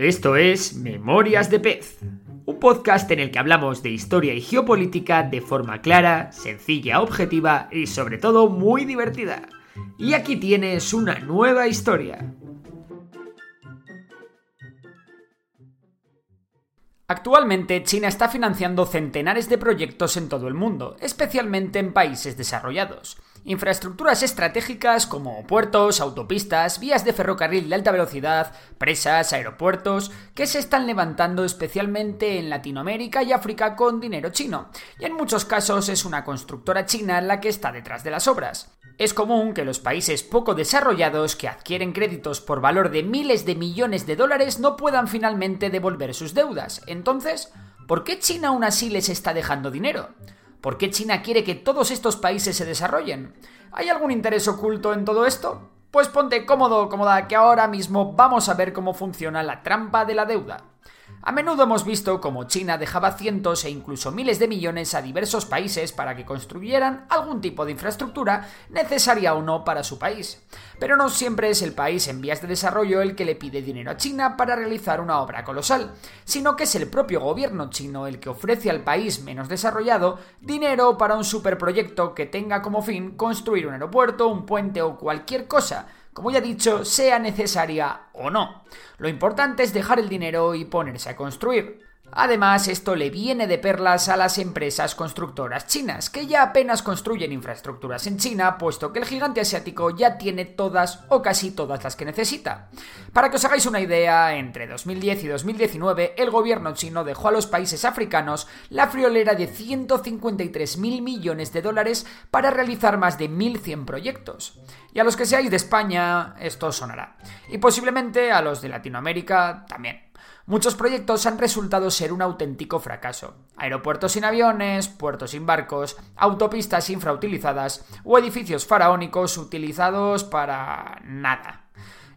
Esto es Memorias de Pez, un podcast en el que hablamos de historia y geopolítica de forma clara, sencilla, objetiva y sobre todo muy divertida. Y aquí tienes una nueva historia. Actualmente China está financiando centenares de proyectos en todo el mundo, especialmente en países desarrollados. Infraestructuras estratégicas como puertos, autopistas, vías de ferrocarril de alta velocidad, presas, aeropuertos, que se están levantando especialmente en Latinoamérica y África con dinero chino. Y en muchos casos es una constructora china la que está detrás de las obras. Es común que los países poco desarrollados que adquieren créditos por valor de miles de millones de dólares no puedan finalmente devolver sus deudas. Entonces, ¿por qué China aún así les está dejando dinero? ¿Por qué China quiere que todos estos países se desarrollen? ¿Hay algún interés oculto en todo esto? Pues ponte cómodo, cómoda, que ahora mismo vamos a ver cómo funciona la trampa de la deuda. A menudo hemos visto cómo China dejaba cientos e incluso miles de millones a diversos países para que construyeran algún tipo de infraestructura necesaria o no para su país. Pero no siempre es el país en vías de desarrollo el que le pide dinero a China para realizar una obra colosal, sino que es el propio gobierno chino el que ofrece al país menos desarrollado dinero para un superproyecto que tenga como fin construir un aeropuerto, un puente o cualquier cosa como ya he dicho, sea necesaria o no. Lo importante es dejar el dinero y ponerse a construir. Además, esto le viene de perlas a las empresas constructoras chinas, que ya apenas construyen infraestructuras en China, puesto que el gigante asiático ya tiene todas o casi todas las que necesita. Para que os hagáis una idea, entre 2010 y 2019 el gobierno chino dejó a los países africanos la friolera de 153.000 millones de dólares para realizar más de 1.100 proyectos. Y a los que seáis de España, esto sonará. Y posiblemente a los de Latinoamérica también. Muchos proyectos han resultado ser un auténtico fracaso. Aeropuertos sin aviones, puertos sin barcos, autopistas infrautilizadas o edificios faraónicos utilizados para nada.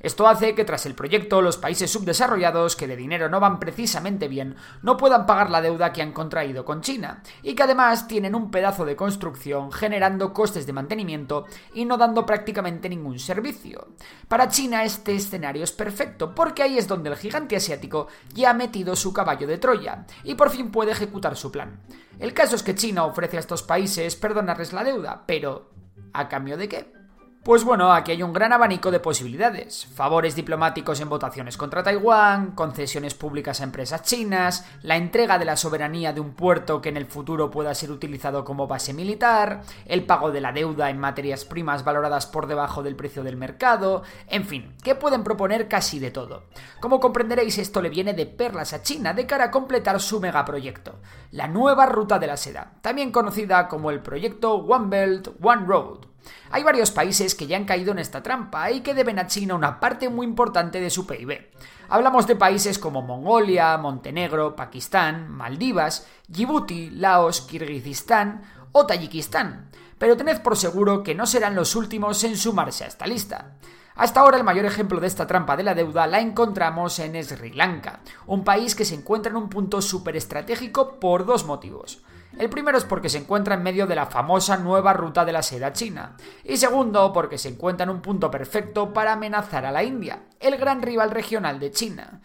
Esto hace que tras el proyecto los países subdesarrollados, que de dinero no van precisamente bien, no puedan pagar la deuda que han contraído con China, y que además tienen un pedazo de construcción generando costes de mantenimiento y no dando prácticamente ningún servicio. Para China este escenario es perfecto, porque ahí es donde el gigante asiático ya ha metido su caballo de Troya, y por fin puede ejecutar su plan. El caso es que China ofrece a estos países perdonarles la deuda, pero ¿a cambio de qué? Pues bueno, aquí hay un gran abanico de posibilidades. Favores diplomáticos en votaciones contra Taiwán, concesiones públicas a empresas chinas, la entrega de la soberanía de un puerto que en el futuro pueda ser utilizado como base militar, el pago de la deuda en materias primas valoradas por debajo del precio del mercado, en fin, que pueden proponer casi de todo. Como comprenderéis, esto le viene de perlas a China de cara a completar su megaproyecto, la nueva ruta de la seda, también conocida como el proyecto One Belt, One Road hay varios países que ya han caído en esta trampa y que deben a China una parte muy importante de su PIB. Hablamos de países como Mongolia, Montenegro, Pakistán, Maldivas, Djibouti, Laos, Kirguistán o Tayikistán. Pero tened por seguro que no serán los últimos en sumarse a esta lista. Hasta ahora el mayor ejemplo de esta trampa de la deuda la encontramos en Sri Lanka, un país que se encuentra en un punto súper estratégico por dos motivos. El primero es porque se encuentra en medio de la famosa nueva ruta de la seda china. Y segundo, porque se encuentra en un punto perfecto para amenazar a la India, el gran rival regional de China.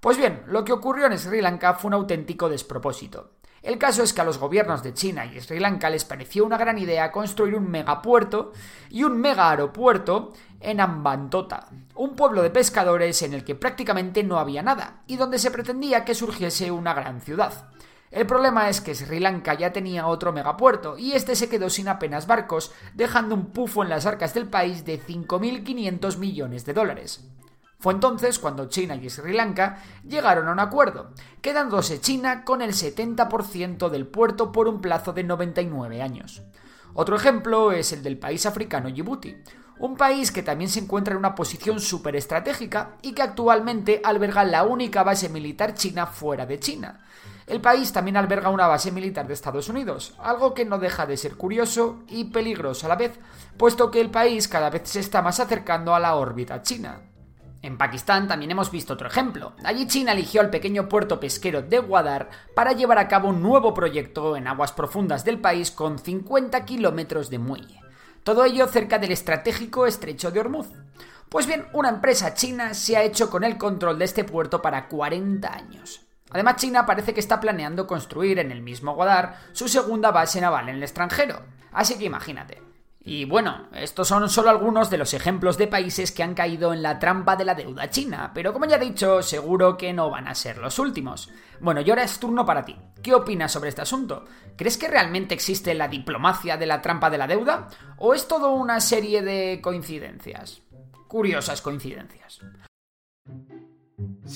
Pues bien, lo que ocurrió en Sri Lanka fue un auténtico despropósito. El caso es que a los gobiernos de China y Sri Lanka les pareció una gran idea construir un megapuerto y un mega aeropuerto en Ambantota, un pueblo de pescadores en el que prácticamente no había nada y donde se pretendía que surgiese una gran ciudad. El problema es que Sri Lanka ya tenía otro megapuerto y este se quedó sin apenas barcos, dejando un pufo en las arcas del país de 5.500 millones de dólares. Fue entonces cuando China y Sri Lanka llegaron a un acuerdo, quedándose China con el 70% del puerto por un plazo de 99 años. Otro ejemplo es el del país africano Djibouti, un país que también se encuentra en una posición súper estratégica y que actualmente alberga la única base militar china fuera de China. El país también alberga una base militar de Estados Unidos, algo que no deja de ser curioso y peligroso a la vez, puesto que el país cada vez se está más acercando a la órbita china. En Pakistán también hemos visto otro ejemplo. Allí China eligió al pequeño puerto pesquero de Guadar para llevar a cabo un nuevo proyecto en aguas profundas del país con 50 kilómetros de muelle. Todo ello cerca del estratégico estrecho de Hormuz. Pues bien, una empresa china se ha hecho con el control de este puerto para 40 años. Además, China parece que está planeando construir en el mismo Guadar su segunda base naval en el extranjero. Así que imagínate. Y bueno, estos son solo algunos de los ejemplos de países que han caído en la trampa de la deuda china, pero como ya he dicho, seguro que no van a ser los últimos. Bueno, y ahora es turno para ti. ¿Qué opinas sobre este asunto? ¿Crees que realmente existe la diplomacia de la trampa de la deuda? ¿O es todo una serie de coincidencias? Curiosas coincidencias.